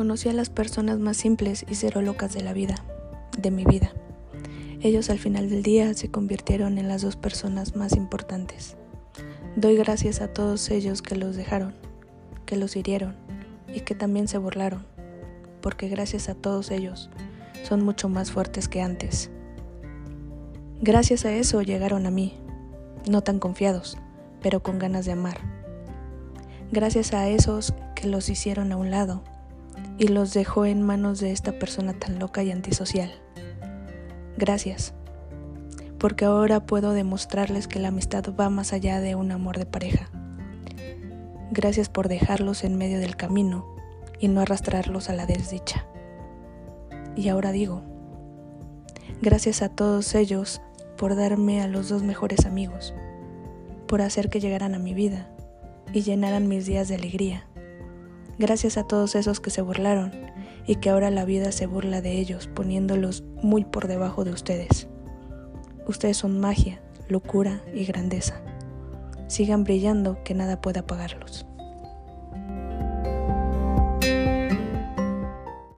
Conocí a las personas más simples y cero locas de la vida, de mi vida. Ellos al final del día se convirtieron en las dos personas más importantes. Doy gracias a todos ellos que los dejaron, que los hirieron y que también se burlaron, porque gracias a todos ellos son mucho más fuertes que antes. Gracias a eso llegaron a mí, no tan confiados, pero con ganas de amar. Gracias a esos que los hicieron a un lado y los dejó en manos de esta persona tan loca y antisocial. Gracias, porque ahora puedo demostrarles que la amistad va más allá de un amor de pareja. Gracias por dejarlos en medio del camino y no arrastrarlos a la desdicha. Y ahora digo, gracias a todos ellos por darme a los dos mejores amigos, por hacer que llegaran a mi vida y llenaran mis días de alegría Gracias a todos esos que se burlaron y que ahora la vida se burla de ellos poniéndolos muy por debajo de ustedes. Ustedes son magia, locura y grandeza. Sigan brillando que nada puede apagarlos.